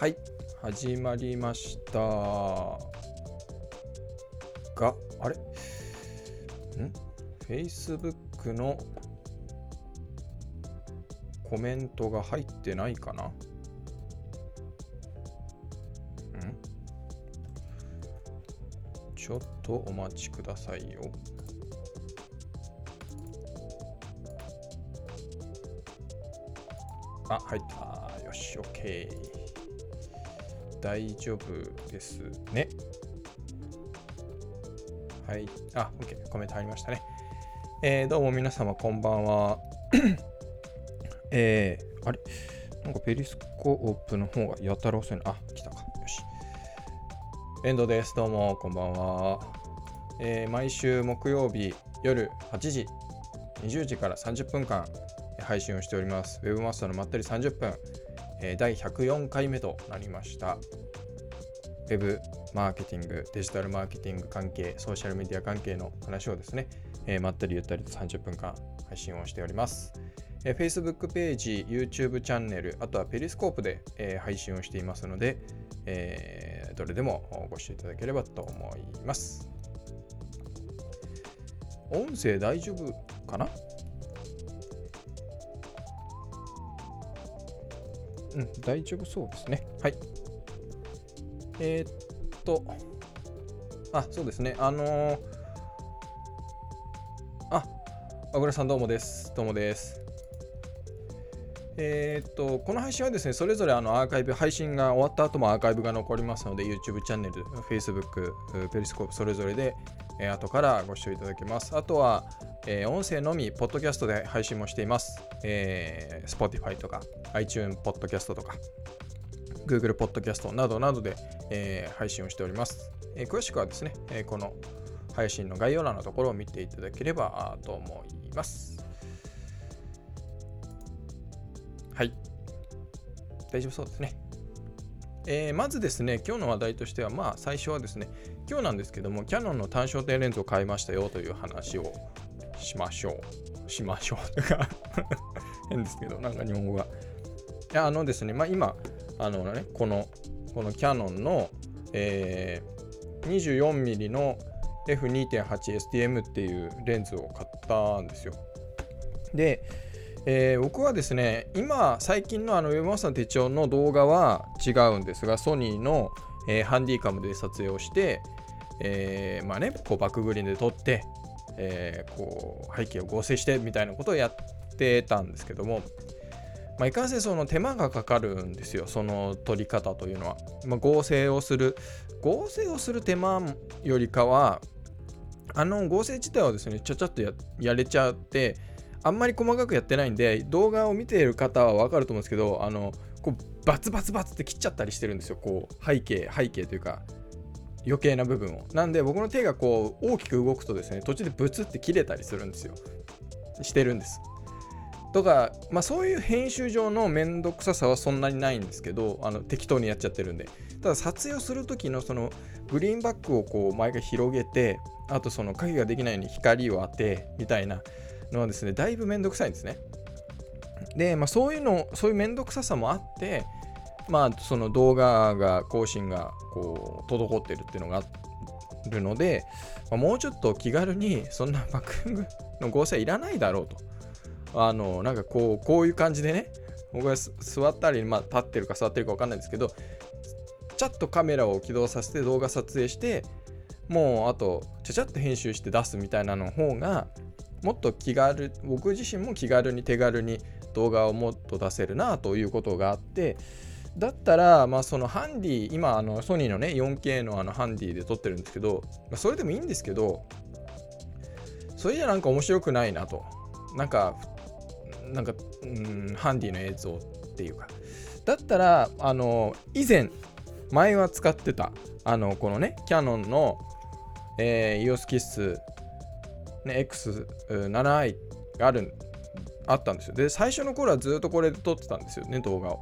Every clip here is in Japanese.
はい始まりましたがあれ？ん？Facebook のコメントが入ってないかな？ん？ちょっとお待ちくださいよ。あ、入った。よし、OK。大丈夫ですね。はい。あ、OK。コメント入りましたね。えーどうも皆様、こんばんは。えー、あれ？なんかペリスコープの方がやたら遅いな。あ、来たか。よし。遠藤です。どうも、こんばんは。えー毎週木曜日夜8時、20時から30分間配信をしております。ウェブマスターのまったり30分、え第104回目となりました。ウェブマーケティング、デジタルマーケティング関係、ソーシャルメディア関係の話をですね、えまったりゆったりと30分間配信をしております。え Facebook ページ、YouTube チャンネル、あとはペリスコープで、えー配信をしていますので、えどれでもご視聴いただければと思います。音声大丈夫かな？うん、大丈夫そうですね。はい。えーっと、あ、そうですね。あのーあ、小倉さんどうもです。どうもです。えーっと、この配信はですね、それぞれあのアーカイブ、配信が終わった後もアーカイブが残りますので、YouTube チャンネル、Facebook、ペリスコープ、それぞれで、えー後からご視聴いただけます。あとは、えー音声のみ、ポッドキャストで配信もしています。えー Spotify とか、iTunes ポッドキャストとか、Google ポッドキャストなどなどで、えー配信をしております。え詳しくはですね、えこの配信の概要欄のところを見ていただければと思います。はい。大丈夫そうですね。えーまずですね、今日の話題としては、まあ、最初はですね、今日なんですけども、キヤノンの単焦点レンズを買いましたよという話をしましょう。しましょう。とか変ですけど、なんか日本語が。いや、あのですね、まあ、今、あのね、この、このキヤノンの、えー、24mm の F2.8STM っていうレンズを買ったんですよ。で、えー僕はですね、今、最近のあのウェブマスターの手帳の動画は違うんですが、ソニーの、えーハンディカムで撮影をして、えーまあね、こうバックグリーンで撮って、えーこう背景を合成してみたいなことをやってたんですけども、まあ、いかんせんその手間がかかるんですよ、その撮り方というのは。まあ、合成をする、合成をする手間よりかは、あの合成自体はですね、ちゃちゃっとややれちゃって、あんまり細かくやってないんで、動画を見ている方はわかると思うんですけど、あのこうバツバツバツって切っちゃったりしてるんですよ、こう背景、背景というか、余計な部分を。なんで、僕の手がこう大きく動くとですね、途中でブツって切れたりするんですよ。してるんです。とか、まあ、そういう編集上のめんどくささはそんなにないんですけど、あの適当にやっちゃってるんで。ただ、撮影をする時のそのグリーンバックをこう毎回広げて、あとその影ができないように光を当てみたいなのはですね、だいぶめんどくさいんですね。で、まあ、そういうの、そういうめんどくささもあって、まあ、その動画が、更新がこう滞ってるっていうのがあるので、まあもうちょっと気軽にそんなバックグの合成はいらないだろうと。あの、なんかこう、こういう感じでね、僕が座ったり、まあ、立ってるか座ってるか分かんないですけど、ちゃっとカメラを起動させて動画撮影して、もうあと、ちゃちゃっと編集して出すみたいなの方が、もっと気軽、僕自身も気軽に手軽に動画をもっと出せるなということがあって、だったら、まあ、そのハンディ、今、あのソニーのね、4K のあのハンディで撮ってるんですけど、まあそれでもいいんですけど、それじゃなんか面白くないなと。なんか、なんか、うん、ハンディの映像っていうか。だったら、あの、以前、前は使ってた、あの、このね、キャノンの、えー、EOS キッス、ね、X7i がある、あったんですよ。で、最初の頃はずっとこれで撮ってたんですよね、動画を。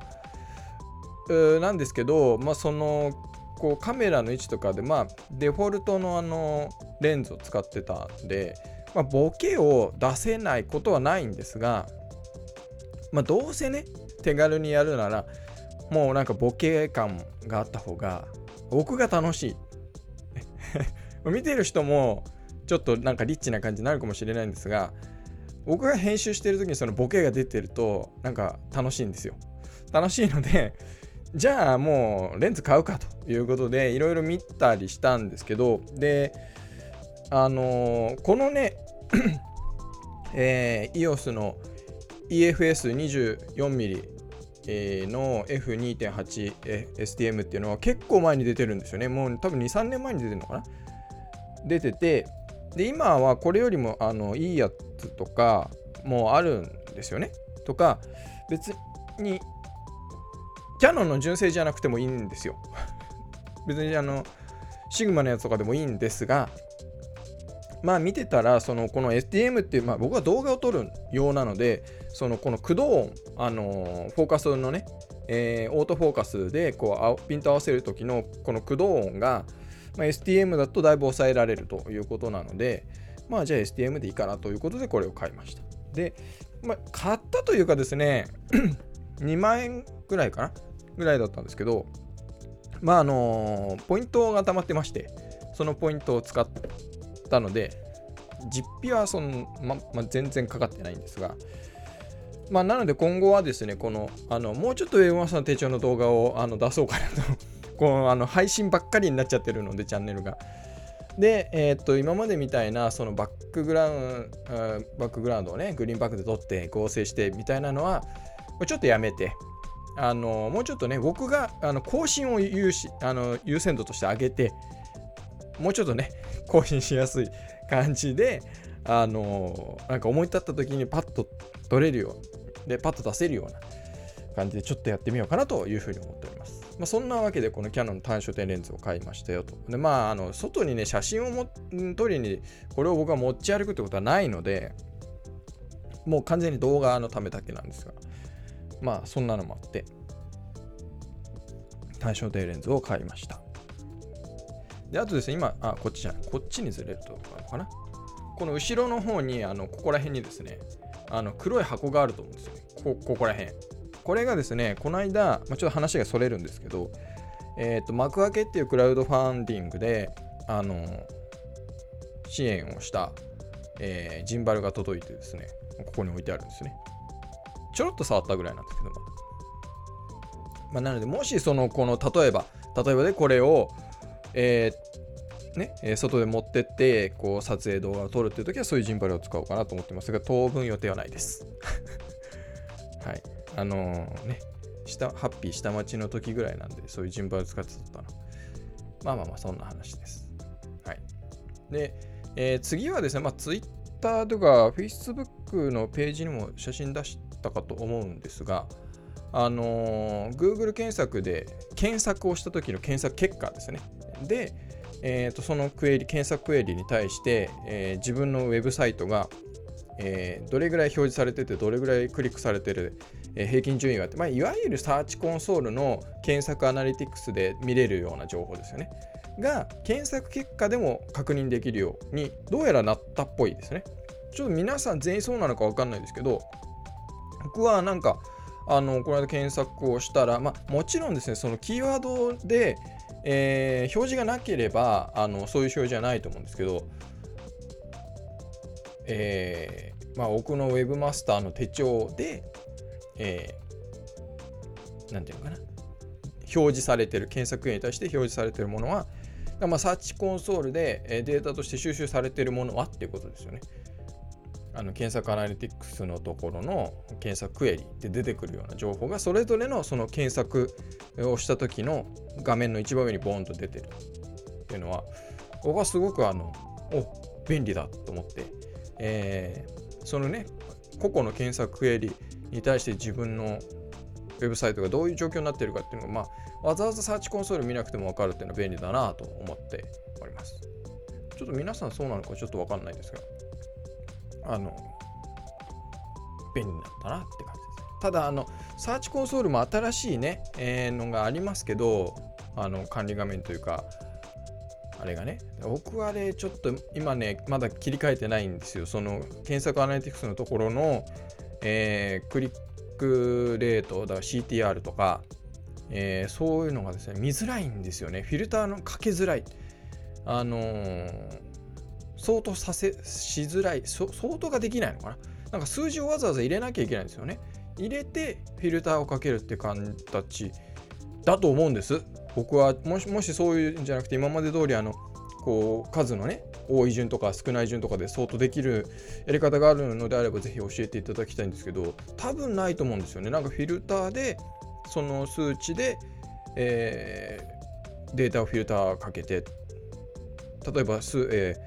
なんですけど、まあ、そのこうカメラの位置とかで、まあ、デフォルトのあのレンズを使ってたんで、まあ、ボケを出せないことはないんですが、まあ、どうせね手軽にやるならもうなんかボケ感があった方が僕が楽しい。見てる人もちょっとなんかリッチな感じになるかもしれないんですが僕が編集してる時にそのボケが出てるとなんか楽しいんですよ。楽しいのでじゃあもうレンズ買うかということでいろいろ見たりしたんですけどであのー、このね えー、EOS の EFS24mm の F2.8STM っていうのは結構前に出てるんですよね。もう多分2、3年前に出てるのかな？出てて、で、今はこれよりもあのいいやつとかもあるんですよね。とか、別に、キャノンの純正じゃなくてもいいんですよ。別にあの、シグマのやつとかでもいいんですが、まあ見てたら、そのこの STM っていう、まあ僕は動画を撮るようなので、そのこの駆動音、あのー、フォーカスのね、えー、オートフォーカスでこうピント合わせる時のこの駆動音が、まあ、STM だとだいぶ抑えられるということなので、まあじゃあ STM でいいかなということでこれを買いました。で、まあ、買ったというかですね、2万円ぐらいかな？ぐらいだったんですけど、まああのー、ポイントが溜まってまして、そのポイントを使ったので、実費はその、まま全然かかってないんですが、まあ、なので今後はですね、この、あのもうちょっとウェブマスターの手帳の動画をあの出そうかなと このあの配信ばっかりになっちゃってるので、チャンネルが。で、えー、っと、今までみたいな、そのバックグラウンドバックグラウンドをね、グリーンバックで撮って合成してみたいなのは、ちょっとやめて、あのもうちょっとね、僕があの更新を優しあの優先度として上げて、もうちょっとね、更新しやすい感じで、あのなんか思い立った時にパッと取れるようで、パッと出せるような感じでちょっとやってみようかなというふうに思っております。まあ、そんなわけで、このキャノンの単焦点レンズを買いましたよと。で、まあ、あの外にね、写真をも撮りに、これを僕は持ち歩くってことはないので、もう完全に動画のためだけなんですが、まあ、そんなのもあって、単焦点レンズを買いました。で、あとですね、今、あ、こっちじゃない、こっちにずれるとあるのかな。この後ろの方に、あのここら辺にですね、あの黒い箱があると思うんですよ。こここら辺。これがですね、この間、まあ、ちょっと話がそれるんですけど、えっ、ー、と、幕開けっていうクラウドファンディングで、あの支援をした、えー、ジンバルが届いてですね、ここに置いてあるんですね。ちょろっと触ったぐらいなんですけども。まあ、なので、もしその、この、例えば、例えばでこれを、えー、ね、え外で持ってってこう撮影動画を撮るっていう時はそういうジンバルを使おうかなと思ってますが当分予定はないです。はい。あのー、ね下ハッピー下町の時ぐらいなんでそういうジンバル使ってたの。まあまあまあそんな話です。はい。で、えー、次はですねまあ Twitter とか Facebook のページにも写真出したかと思うんですがあのー、Google 検索で検索をした時の検索結果ですね。で、えー、とそのクエリ検索クエリに対して、えー、自分のウェブサイトが、えー、どれぐらい表示されててどれぐらいクリックされてる、えー、平均順位があって、まあ、いわゆるサーチコンソールの検索アナリティクスで見れるような情報ですよね。が検索結果でも確認できるようにどうやらなったっぽいですね。ちょっと皆さん全員そうなのか分かんないですけど僕はなんかあのこの間検索をしたら、まあ、もちろんですねそのキーワードでえー、表示がなければあのそういう表示はないと思うんですけど、えー、まあ、僕の Webmaster の手帳で、えー、なんていうのかな、表示されてる、検索に対して表示されてるものは、まあ、サーチコンソールでデータとして収集されているものはっていうことですよね。あの検索アナリティクスのところの検索クエリで出てくるような情報がそれぞれのその検索をした時の画面の一番上にボーンと出てるっていうのは僕はすごくあのお便利だと思って、えー、そのね個々の検索クエリに対して自分のウェブサイトがどういう状況になってるかっていうのが、まあ、わざわざサーチコンソール見なくても分かるっていうのは便利だなと思っております。ちょっと皆さんそうなのかちょっと分かんないですが、あの、便利になったなって感じです。ただ、あの、サーチコンソールも新しいね、えー、のがありますけど、あの、管理画面というか、あれがね、僕はね、ちょっと今ね、まだ切り替えてないんですよ。その、検索アナリティクスのところの、えー、クリックレート、だから CTR とか、えー、そういうのがですね見づらいんですよねフィルターのかけづらいあのー、相当させしづらい相当ができないのかな？なんか数字をわざわざ入れなきゃいけないんですよね。入れてフィルターをかけるって形だと思うんです。僕はもしもしそういうんじゃなくて今まで通りあのこう数のね多い順とか少ない順とかで相当できるやり方があるのであればぜひ教えていただきたいんですけど多分ないと思うんですよね。なんかフィルターでその数値で、えー、データをフィルターかけて例えば数、えー、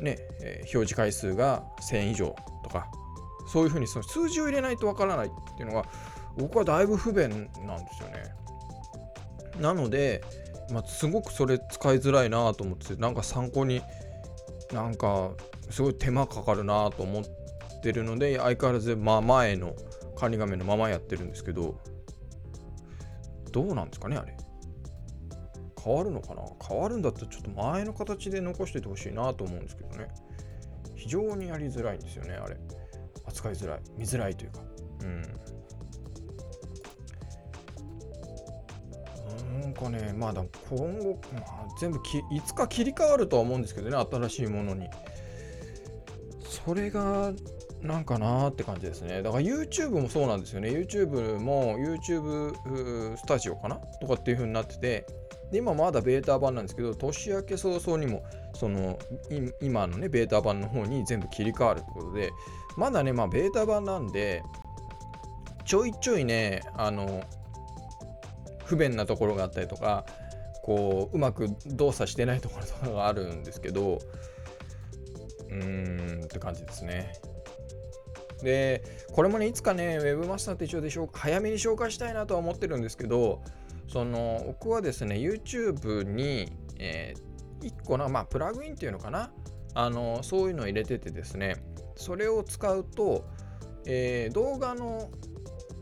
ねえ、表示回数が1000以上とかそういうふうにその数字を入れないとわからないっていうのが僕はだいぶ不便なんですよね。なので、まあ、すごくそれ使いづらいなと思ってなんか参考になんかすごい手間かかるなと思ってるので相変わらずまあ前の管理画面のままやってるんですけどどうなんですかねあれ変わるのかな？変わるんだったらちょっと前の形で残しててほしいなと思うんですけどね。非常にやりづらいんですよねあれ。扱いづらい。見づらいというか。うん。なんかね、まだ今後、まあ、全部きいつか切り替わるとは思うんですけどね、新しいものに。それがなんかなーって感じですね。だから YouTube もそうなんですよね。YouTube も YouTube スタジオかな？とかっていう風になってて、で今まだベータ版なんですけど、年明け早々にも、その今のね、ベータ版の方に全部切り替わるってことで、まだね、まあベータ版なんで、ちょいちょいね、あの、不便なところがあったりとかこううまく動作してないところとかがあるんですけどうーんって感じですね。でこれもねいつかね Webmaster 手帳で早めに紹介したいなとは思ってるんですけどその僕はですね YouTube に、えー、1個の、まあ、プラグインっていうのかな？あのそういうのを入れててですねそれを使うと、えー、動画の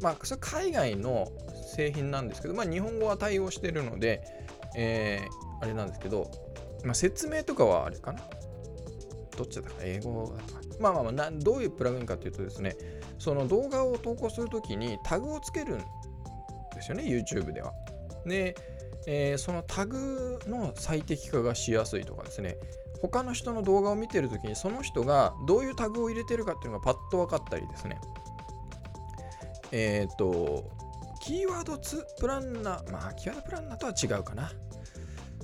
まあそれ海外の製品なんですけど、まあ、日本語は対応してるので、えー、あれなんですけど、まあ、説明とかはあれかな？どっちだか英語だかまあまあまあどういうプラグインかというとですねその動画を投稿するときにタグをつけるんですよね YouTube では。で、えー、そのタグの最適化がしやすいとかですね他の人の動画を見てるときにその人がどういうタグを入れてるかっていうのがパッと分かったりですねえっ、ー、とキーワードプランナー、まあ、キーワードプランナーとは違うかな。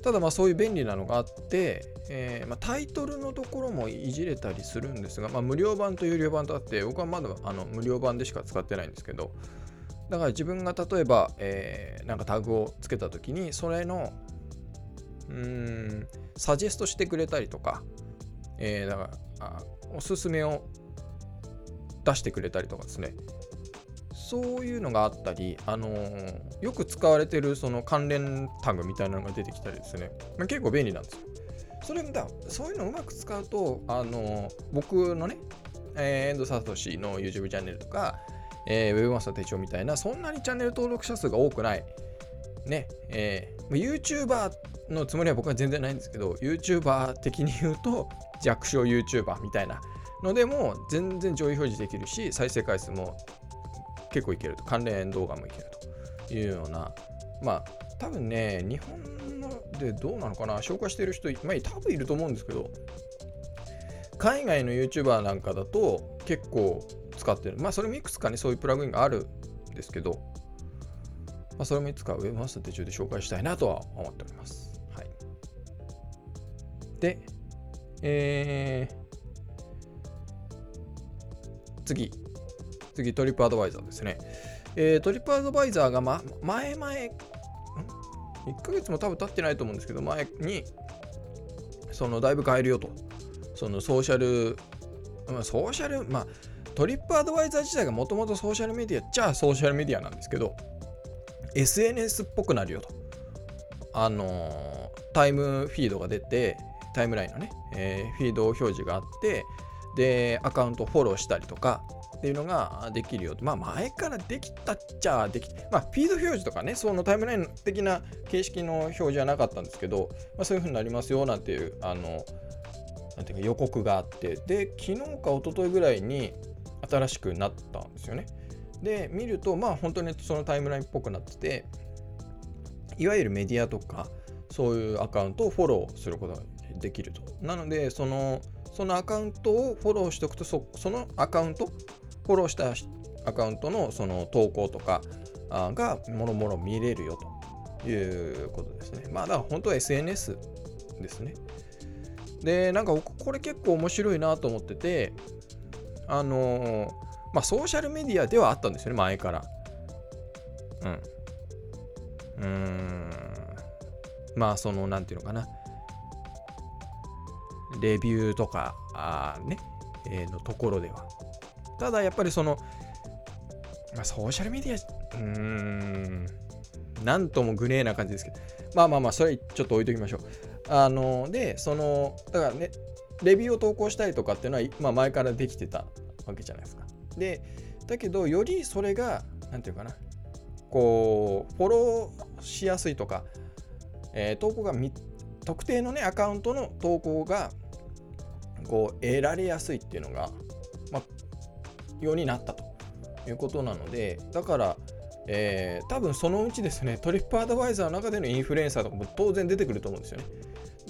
ただまあそういう便利なのがあって、えー、まあ、タイトルのところもいじれたりするんですが、まあ、無料版と有料版とあって僕はまだあの無料版でしか使ってないんですけどだから自分が例えば、えー、なんかタグをつけた時にそれのうーんサジェストしてくれたりとか、えー、だからあおすすめを出してくれたりとかですねそういうのがあったり、あのー、よく使われてるその関連タグみたいなのが出てきたりですね、まあ、結構便利なんですよ。それだそういうのをうまく使うと、あのー、僕のね、えー、エンドサトシの YouTube チャンネルとか、えー、Webmaster 手帳みたいな、そんなにチャンネル登録者数が多くない、ね、えー、YouTuber のつもりは僕は全然ないんですけど、YouTuber 的に言うと弱小 YouTuber みたいなのでも全然上位表示できるし、再生回数も結構いけると。関連動画もいけるというような。まあ多分ね日本のでどうなのかな。紹介してる人、まあ、多分いると思うんですけど海外の YouTuber なんかだと結構使ってるまあそれもいくつかねそういうプラグインがあるんですけど、まあ、それもいつか Webmaster 手帳で紹介したいなとは思っております。はい、で、えー、次次、トリップアドバイザーですね。えー、トリップアドバイザーが、ま、前々、1ヶ月も多分経ってないと思うんですけど、前に、その、だいぶ変えるよと。その、ソーシャル、ソーシャル、まあ、トリップアドバイザー自体がもともとソーシャルメディアじゃあソーシャルメディアなんですけど、SNS っぽくなるよと。あのー、タイムフィードが出て、タイムラインのね、えー、フィード表示があって、で、アカウントフォローしたりとか、っていうのができるよと。まあ前からできたっちゃできまあフィード表示とかね、そのタイムライン的な形式の表示はなかったんですけど、まあ、そういう風になりますよなんていう、あの、なんていうか予告があって、で、昨日か一昨日ぐらいに新しくなったんですよね。で、見ると、まあ本当にそのタイムラインっぽくなってて、いわゆるメディアとかそういうアカウントをフォローすることができると。なので、そのそのアカウントをフォローしておくとそ、そのアカウント、フォローしたアカウントのその投稿とかがもろもろ見れるよということですね。まあだから本当は SNS ですね。で、なんかこれ結構面白いなと思ってて、あのー、まあソーシャルメディアではあったんですよね、前から。うん。うーん。まあその、なんていうのかな。レビューとか、あね、えー、のところでは。ただやっぱりその、まあ、ソーシャルメディア、うーん、なんともグレーな感じですけど、まあまあまあ、それちょっと置いときましょう。あの、で、その、だからね、レビューを投稿したりとかっていうのは、まあ、前からできてたわけじゃないですか。で、だけど、よりそれが、なんていうかな、こう、フォローしやすいとか、えー、投稿が特定のね、アカウントの投稿が、こう、得られやすいっていうのが、まあ、ようになったということなので、だから、えー、多分そのうちですね、トリップアドバイザーの中でのインフルエンサーとかも当然出てくると思うんですよね。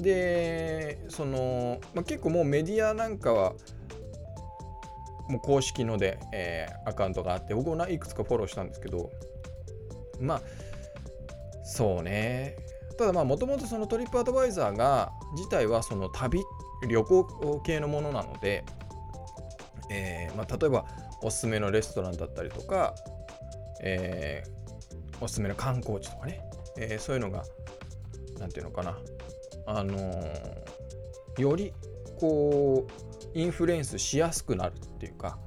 で、その、まあ、結構もうメディアなんかは、もう公式ので、えー、アカウントがあって、僕もいくつかフォローしたんですけど、まあ、そうね。ただまあ、もともとそのトリップアドバイザーが、自体はその旅、旅行系のものなので、えーまあ、例えばおすすめのレストランだったりとか、えー、おすすめの観光地とかね、え、そういうのが、なんていうのかな、あのー、よりこう、インフルエンスしやすくなるっていうか、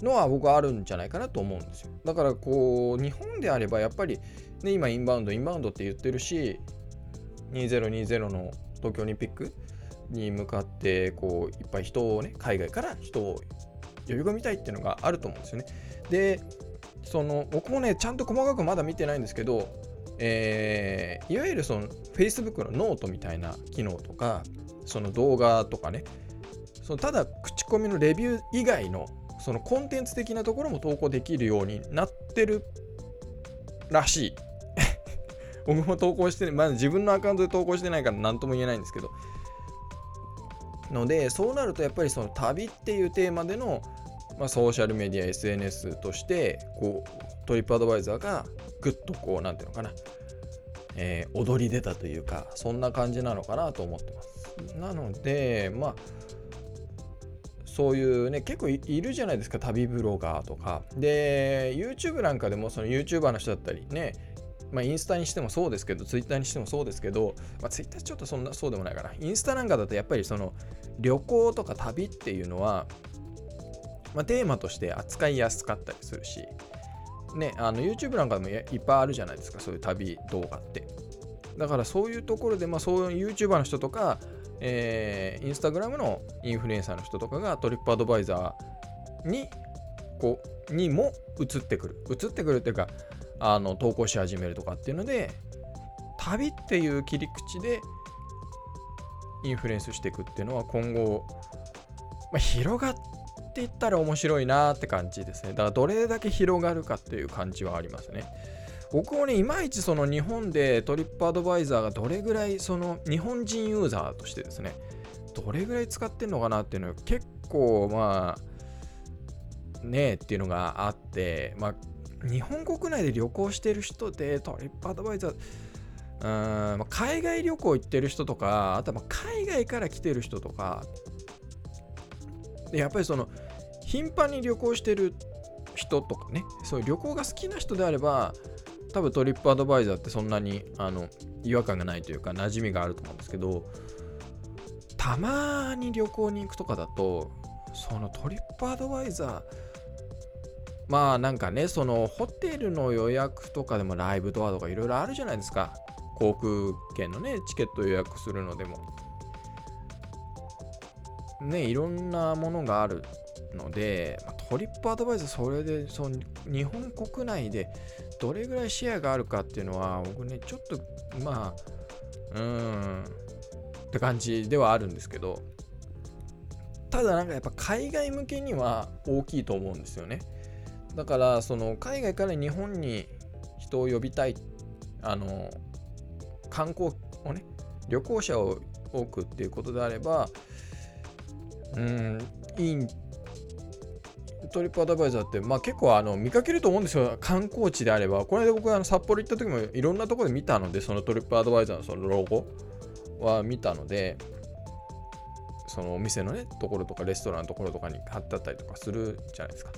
のは僕はあるんじゃないかなと思うんですよ。だからこう、日本であればやっぱり、ね、今インバウンド、インバウンドって言ってるし、2020の東京オリンピックに向かってこういっぱい人をね海外から人を呼び込みたいっていうのがあると思うんですよね。でその僕もねちゃんと細かくまだ見てないんですけど、えー、いわゆるその Facebook のノートみたいな機能とかその動画とかねそのただ口コミのレビュー以外のそのコンテンツ的なところも投稿できるようになってるらしい。僕も投稿してまだ自分のアカウントで投稿してないから何とも言えないんですけど。ので、そうなるとやっぱりその旅っていうテーマでのまあ、ソーシャルメディア SNS としてこうトリップアドバイザーがぐっとこう何ていうのかな、えー、踊り出たというかそんな感じなのかなと思ってます。なのでまあそういうね結構いるじゃないですか旅ブロガーとか。で YouTube なんかでもその YouTuber の人だったりねまあ、インスタにしてもそうですけど、ツイッターにしてもそうですけど、まあ、ツイッターちょっとそんなそうでもないかな。インスタなんかだとやっぱりその旅行とか旅っていうのは、まあ、テーマとして扱いやすかったりするし、ね、YouTube なんかでもいっぱいあるじゃないですか、そういう旅動画って。だからそういうところで、まあ、そういう YouTuber の人とか、えー、Instagram のインフルエンサーの人とかがトリップアドバイザーにこうにも移ってくる。移ってくるっていうか、あの投稿し始めるとかっていうので、旅っていう切り口でインフルエンスしていくっていうのは今後、まあ、広がっっていったら面白いなって感じですね。だからどれだけ広がるかっていう感じはありますね。僕もね、いまいちその日本でトリップアドバイザーがどれぐらいその日本人ユーザーとしてですね、どれぐらい使ってんのかなっていうのは結構まあ、ねえっていうのがあって、まあ、日本国内で旅行してる人でトリップアドバイザー、うんまあ、海外旅行行ってる人とか、あとはま海外から来てる人とか、でやっぱりその頻繁に旅行してる人とかねそういう旅行が好きな人であれば多分トリップアドバイザーってそんなにあの違和感がないというか馴染みがあると思うんですけどたまに旅行に行くとかだとそのトリップアドバイザーまあなんかねそのホテルの予約とかでもライブドアとかいろいろあるじゃないですか。航空券のねチケット予約するのでも。ねいろんなものがあるので、まトリップアドバイザーそれでその日本国内でどれぐらいシェアがあるかっていうのは僕ねちょっとまあうーんって感じではあるんですけどただなんかやっぱ海外向けには大きいと思うんですよね。だからその海外から日本に人を呼びたいあの観光をね旅行者を多くっていうことであればうんいいトリップアドバイザーって、まあ、結構あの見かけると思うんですよ。観光地であれば。この間僕あの札幌行った時もいろんなところで見たのでそのトリップアドバイザーのそのロゴは見たのでそのお店のねところとかレストランのところとかに貼ってあったりとかするじゃないですか。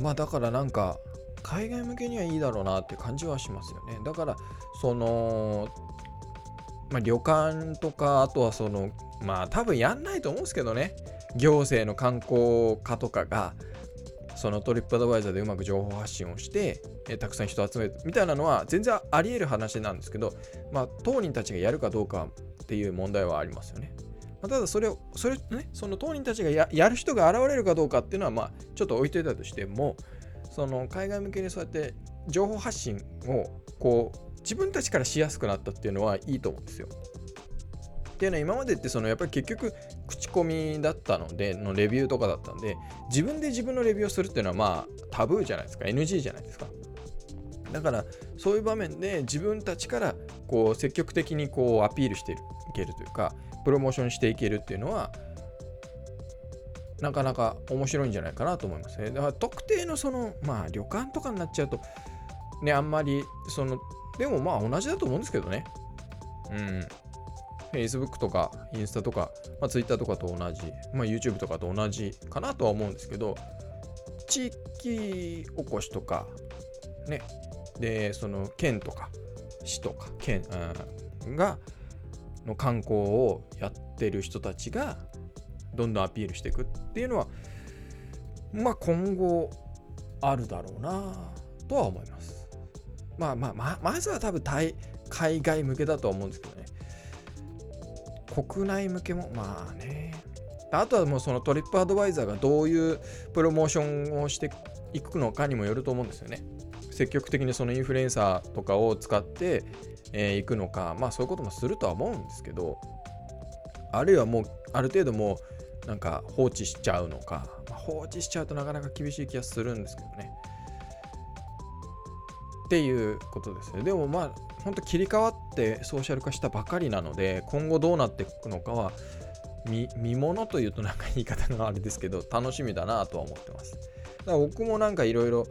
まあだからなんか海外向けにはいいだろうなって感じはしますよね。だからそのまあ、旅館とかあとはそのまあ多分やんないと思うんですけどね行政の観光課とかがそのトリップアドバイザーでうまく情報発信をして、えたくさん人を集めるみたいなのは全然あり得る話なんですけど、まあ、当人たちがやるかどうかっていう問題はありますよね。まあ、ただそれを、それね、その当人たちがややる人が現れるかどうかっていうのは、まあ、ちょっと置いといたとしても、その海外向けにそうやって情報発信をこう自分たちからしやすくなったっていうのはいいと思うんですよ。っていうのは今までってそのやっぱり結局口コミだったのでのレビューとかだったんで自分で自分のレビューをするっていうのはまあタブーじゃないですか NG じゃないですかだからそういう場面で自分たちからこう積極的にこうアピールしていけるというかプロモーションしていけるっていうのはなかなか面白いんじゃないかなと思いますね。だから特定のそのまあ旅館とかになっちゃうとねあんまりそのでもまあ同じだと思うんですけどね。うん。Facebook とかインスタとか、まあ、Twitter とかと同じ、まあ、YouTube とかと同じかなとは思うんですけど、地域おこしとか、ね、で、その県とか、市とか、県、うん、が、の観光をやってる人たちが、どんどんアピールしていくっていうのは、まあ今後あるだろうなとは思います。まあまあままずは多分海外向けだとは思うんですけど。国内向けもまあね。あとはもうそのトリップアドバイザーがどういうプロモーションをしていくのかにもよると思うんですよね。積極的にそのインフルエンサーとかを使ってい、えー、くのかまあそういうこともするとは思うんですけどあるいはもうある程度もうなんか放置しちゃうのか、まあ、放置しちゃうとなかなか厳しい気がするんですけどね。っていうことですね。でもまあ本当切り替わってソーシャル化したばかりなので今後どうなっていくのかは見見物というとなんか言い方があれですけど楽しみだなとは思ってます。だから僕もなんかいろいろ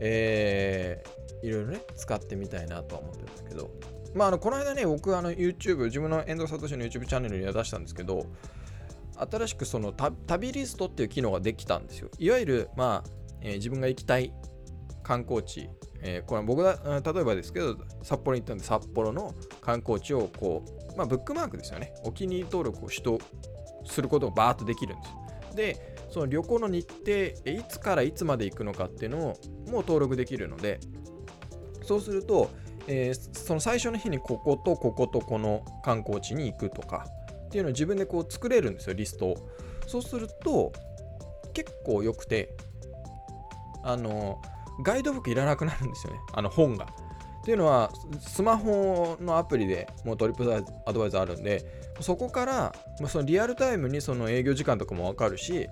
えいろいろね使ってみたいなとは思ってるんですけどまああのこの間ね僕あの YouTube 自分の遠藤聡の YouTube チャンネルには出したんですけど新しくその旅リストっていう機能ができたんですよ。いわゆるまあ、えー、自分が行きたい観光地えー、これ僕が例えばですけど札幌に行ったんで札幌の観光地をこう、まあ、ブックマークですよね。お気に入り登録をしとすることがバーッとできるんです。でその旅行の日程いつからいつまで行くのかっていうのをもう登録できるのでそうすると、えー、その最初の日にこことこことこの観光地に行くとかっていうのを自分でこう作れるんですよリストを。そうすると結構良くてあのーガイドブックいらなくなるんですよね、あの本が。っていうのは、スマホのアプリでもうトリップアドバイザーあるんで、そこからそのリアルタイムにその営業時間とかもわかるし、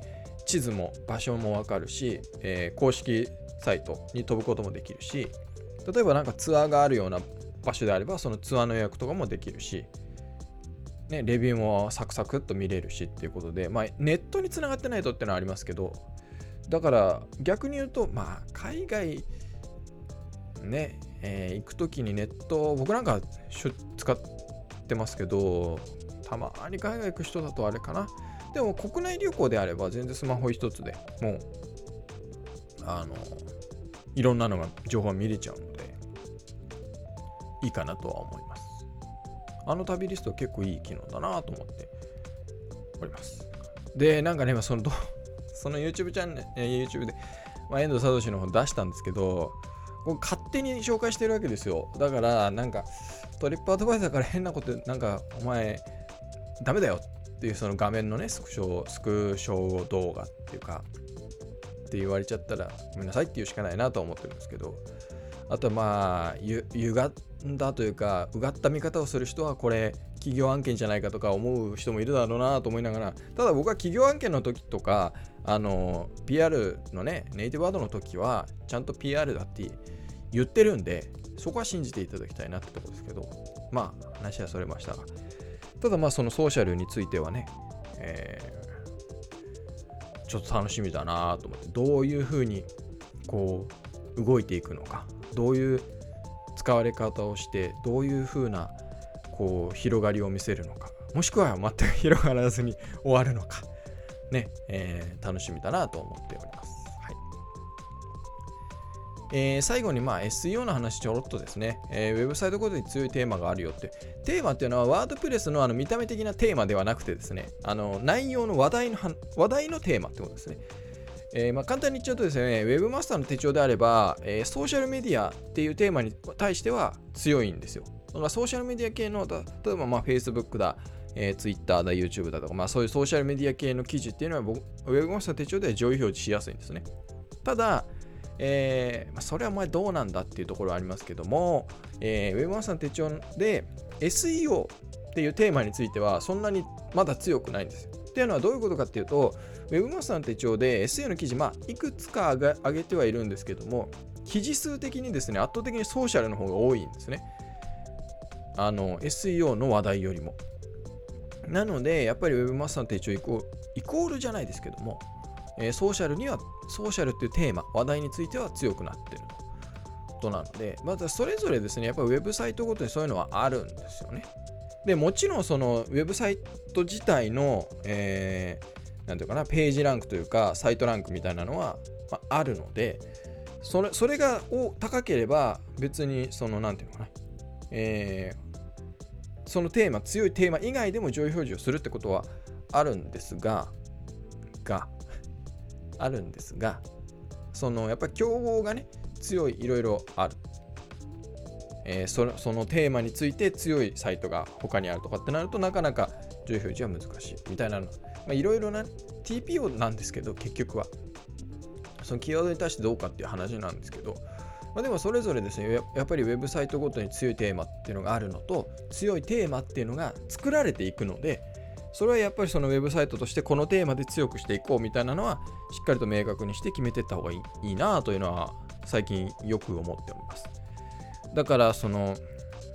地図も場所もわかるし、えー、公式サイトに飛ぶこともできるし、例えばなんかツアーがあるような場所であれば、そのツアーの予約とかもできるし、ね、レビューもサクサクっと見れるしっていうことで、まあ、ネットにつながってないとってのはありますけど、だから逆に言うと、まあ、海外ね、えー、行くときにネット、僕なんか使ってますけど、たまに海外行く人だとあれかな。でも国内旅行であれば全然スマホ一つでもう、あの、いろんなのが情報が見れちゃうので、いいかなとは思います。あの旅リスト結構いい機能だなと思っております。で、なんかね、そのその YouTube チャンネル、YouTube で、まあ、遠藤聡の方出したんですけど、こ勝手に紹介してるわけですよ。だから、なんか、トリップアドバイザーから変なこと、なんか、お前、ダメだよっていうその画面のね、スクショ、スクショ動画っていうか、って言われちゃったら、ごめんなさいって言うしかないなと思ってるんですけど、あとまあ、ゆ、歪んだというか、うがった見方をする人は、これ、企業案件じゃないかとか思う人もいるだろうなと思いながら、ただ僕は企業案件の時とか、あの、PR のね、ネイティブワードの時は、ちゃんと PR だって言ってるんで、そこは信じていただきたいなってところですけど、まあ、話はそれましたが、ただまあ、そのソーシャルについてはね、えー、ちょっと楽しみだなと思って、どういうふうにこう動いていくのか、どういう使われ方をして、どういうふうなこう広がりを見せるのか、もしくは全く広がらずに終わるのか、ね、えー、楽しみだなと思っております。はいえー、最後にまあ SEO の話ちょろっとですね、えー、ウェブサイトごとに強いテーマがあるよって、テーマっていうのはワードプレスのあの見た目的なテーマではなくてですね、あの内容の話題の話題のテーマってことですね。えー、まあ簡単に言っちゃうとですね、ウェブマスターの手帳であれば、えー、ソーシャルメディアっていうテーマに対しては強いんですよ。だかソーシャルメディア系の、例えばまあ Facebook だ、えー、Twitter だ、YouTube だとか、まあそういうソーシャルメディア系の記事っていうのは僕、ウェブマスター手帳では上位表示しやすいんですね。ただ、えーまあ、それはお前どうなんだっていうところはありますけども、えー、ウェブマスター手帳で SEO っていうテーマについてはそんなにまだ強くないんですよ。っていうのはどういうことかっていうと、ウェブマスターの手帳で SEO の記事、まあ、いくつか上げてはいるんですけども、記事数的にですね、圧倒的にソーシャルの方が多いんですね。あの、SEO の話題よりも。なので、やっぱり Web マスターの手帳イコイコールじゃないですけども、えー、ソーシャルには、ソーシャルっていうテーマ、話題については強くなってると。なので、またそれぞれですね、やっぱりウェブサイトごとにそういうのはあるんですよね。で、もちろんそのウェブサイト自体の、えー、なんていうかな、ページランクというか、サイトランクみたいなのは、まあ、るので、それそれが高ければ別にそのなんていうのかな、えそのテーマ、強いテーマ以外でも上位表示をするってことはあるんですが、が、あるんですが、そのやっぱり競合がね、強いいろいろある。えー、そのそのテーマについて強いサイトが他にあるとかってなるとなかなか上位表示は難しいみたいなの。いろいろな TPO なんですけど結局は。そのキーワードに対してどうかっていう話なんですけど、まあ、でもそれぞれですねやっぱりウェブサイトごとに強いテーマっていうのがあるのと強いテーマっていうのが作られていくのでそれはやっぱりそのウェブサイトとしてこのテーマで強くしていこうみたいなのはしっかりと明確にして決めていった方がいいいいなというのは最近よく思っております。だからその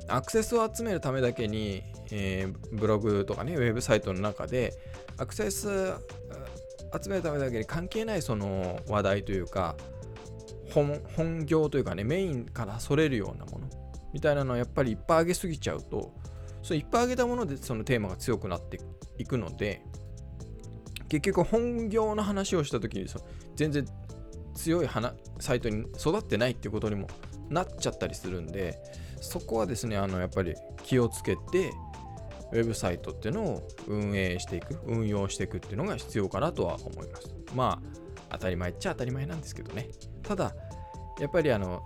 アクセスを集めるためだけに、えー、ブログとかねウェブサイトの中でアクセス集めるためだけに関係ないその話題というか本本業というかねメインからそれるようなもの。みたいなのはやっぱりいっぱい上げすぎちゃうとそいっぱい上げたものでそのテーマが強くなっていくので結局本業の話をした時にそ全然強い花サイトに育ってないっていうことにもなっちゃったりするんでそこはですねあのやっぱり気をつけてウェブサイトっていうのを運営していく運用していくっていうのが必要かなとは思います。まあ当たり前っちゃ当たり前なんですけどね。ただやっぱりあの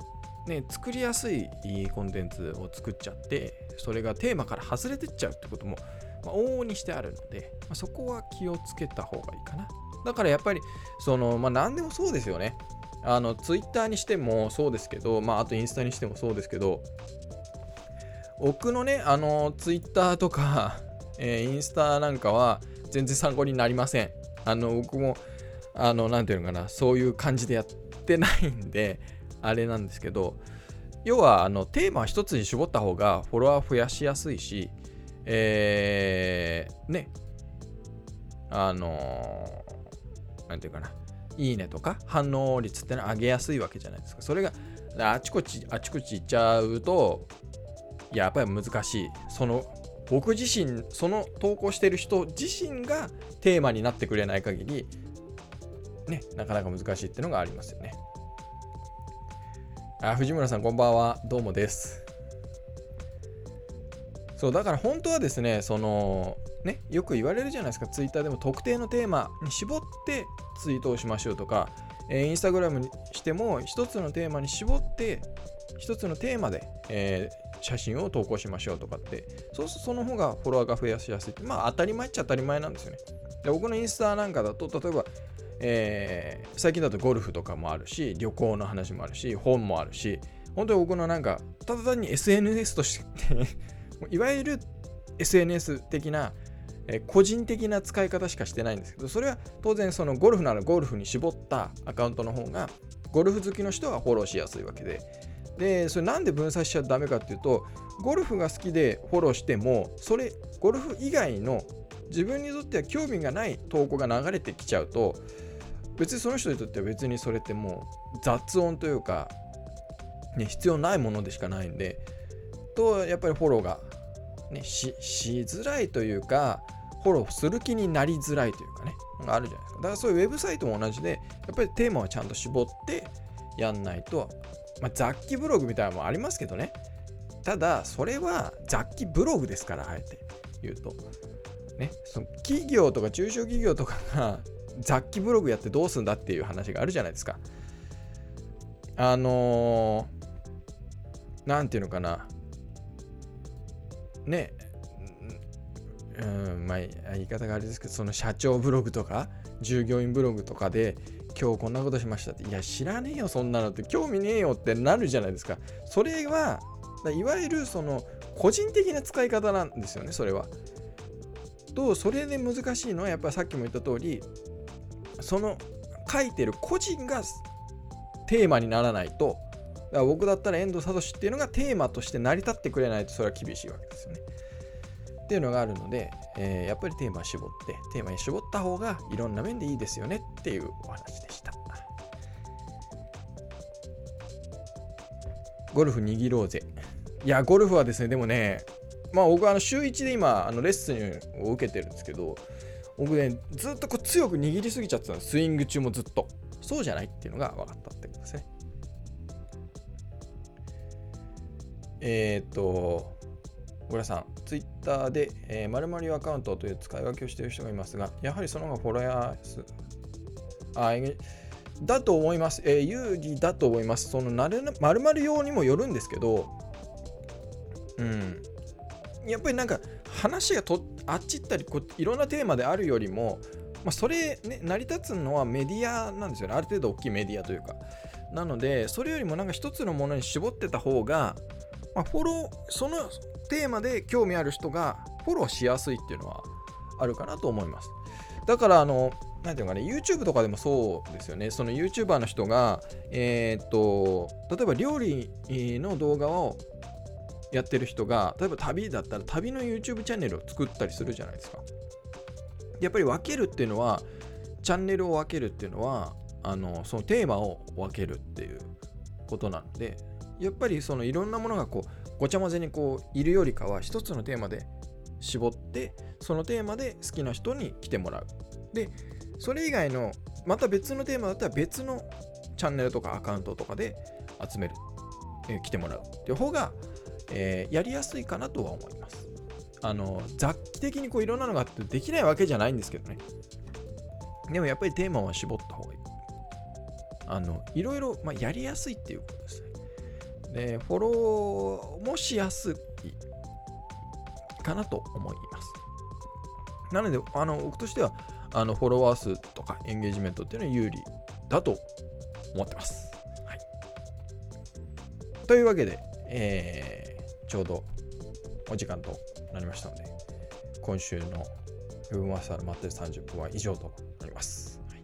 ね作りやすいコンテンツを作っちゃってそれがテーマから外れてっちゃうってことも、ま、往々にしてあるので、まあ、そこは気をつけた方がいいかな。だからやっぱりそのまあ何でもそうですよね。あのツイッターにしてもそうですけど、まあ、あとインスタにしてもそうですけど僕のねあのツイッターとか、えー、インスタなんかは全然参考になりません。あの僕もあの何ていうのかなそういう感じでやってないんで、あれなんですけど、要はあのテーマ一つに絞った方がフォロワー増やしやすいし、えー、ね、あのー、なんていうかな、いいねとか反応率ってのは上げやすいわけじゃないですか。それがあちこち、あちこち行っちゃうと、やっぱり難しい。その僕自身、その投稿してる人自身がテーマになってくれない限り、ね、なかなか難しいっていうのがありますよね。あ、藤村さん、こんばんは。どうもです。そう、だから本当はですね、その、ね、よく言われるじゃないですか、ツイッターでも特定のテーマに絞ってツイートをしましょうとか、えー、インスタグラムにしても一つのテーマに絞って一つのテーマで、えー、写真を投稿しましょうとかってそうするとその方がフォロワーが増やしやすいってまあ当たり前っちゃ当たり前なんですよねで僕のインスタなんかだと例えばえー、最近だとゴルフとかもあるし、旅行の話もあるし、本もあるし、本当に僕のなんか、ただ単に SNS として いわゆる SNS 的な、えー、個人的な使い方しかしてないんですけど、それは当然そのゴルフならゴルフに絞ったアカウントの方が、ゴルフ好きの人はフォローしやすいわけで、でそれなんで分散しちゃダメかっていうとゴルフが好きでフォローしてもそれゴルフ以外の自分にとっては興味がない投稿が流れてきちゃうと別にその人にとっては別にそれってもう雑音というか、ね、必要ないものでしかないんでとやっぱりフォローが、ね、ししづらいというかフォローする気になりづらいというかねあるじゃないですか。だからそういうウェブサイトも同じでやっぱりテーマはちゃんと絞ってやんないと、まあ、雑記ブログみたいなのもありますけどね。ただそれは雑記ブログですからあえて言うと。ねその企業とか中小企業とかが雑記ブログやってどうすんだっていう話があるじゃないですか。あの何、て言うのかな。ねうんまあ言い方があれですけどその社長ブログとか従業員ブログとかで今日こんなことしましたっていや知らねえよそんなのって興味ねえよってなるじゃないですか。それはいわゆるその個人的な使い方なんですよねそれは。とそれで難しいのはやっぱりさっきも言った通りその書いてる個人がテーマにならないとだから僕だったら遠藤聡っていうのがテーマとして成り立ってくれないとそれは厳しいわけですよね。っていうのがあるので、えー、やっぱりテーマ絞ってテーマに絞った方がいろんな面でいいですよねっていうお話でした。ゴルフ握ろうぜ。いや、ゴルフはですね、でもね、まあ僕はあの週1で今あのレッスンを受けてるんですけど、僕ね、ずっとこう強く握りすぎちゃってたんです。スイング中もずっと。そうじゃないっていうのが分かったってことですね。えっ、と、小倉さん、ツイッターで、えー、〇〇アカウントという使い分けをしている人がいますが、やはりその方がフォロワー数、あ、だと思います。えー、有利だと思います。その〇〇用にもよるんですけど、うん。やっぱりなんか話がとあっち行ったりこいろんなテーマであるよりも、まあ、それ、ね、成り立つのはメディアなんですよね。ある程度大きいメディアというか。なので、それよりもなんか一つのものに絞ってた方が、まあ、フォロー、そのテーマで興味ある人がフォローしやすいっていうのはあるかなと思います。だから、あの、なんていうかね、YouTube とかでもそうですよね。その YouTuber の人が、えー、っと、例えば料理の動画をやってる人が、例えば旅だったら旅の YouTube チャンネルを作ったりするじゃないですか。やっぱり分けるっていうのは、チャンネルを分けるっていうのは、あのそのテーマを分けるっていうことなので、やっぱりそのいろんなものがこうごちゃ混ぜにこういるよりかは一つのテーマで絞ってそのテーマで好きな人に来てもらう。でそれ以外のまた別のテーマだったら別のチャンネルとかアカウントとかで集める、えー、来てもらうっていう方が、えー、やりやすいかなとは思います。あの雑記的にこういろんなのがあってできないわけじゃないんですけどね。でもやっぱりテーマは絞った方がいい。あのいろいろ、まあ、やりやすいっていうことですね。で、フォローもしやすいかなと思います。なので、あの僕としては、あのフォロワー数とかエンゲージメントっていうのは有利だと思ってます。はい、というわけで、えー、ちょうどお時間となりましたので、今週のウェブマスターの待ってる30分は以上となります。はい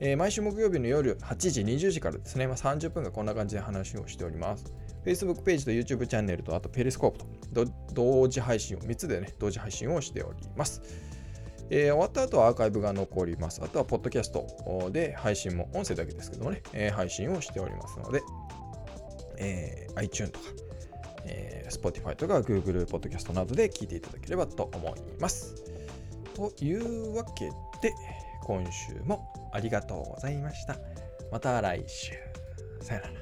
えー、毎週木曜日の夜8時、20時からですね、まあ、30分がこんな感じで話をしております。Facebook ページと YouTube チャンネルと、あとペリスコープと同時配信を、3つでね、同時配信をしております。えー、終わった後はアーカイブが残ります。あとは、ポッドキャストで配信も、音声だけですけどもね、えー、配信をしておりますので、えー、iTune とか、えー、Spotify とか Google Podcast などで聞いていただければと思います。というわけで、今週もありがとうございました。また来週。さよなら。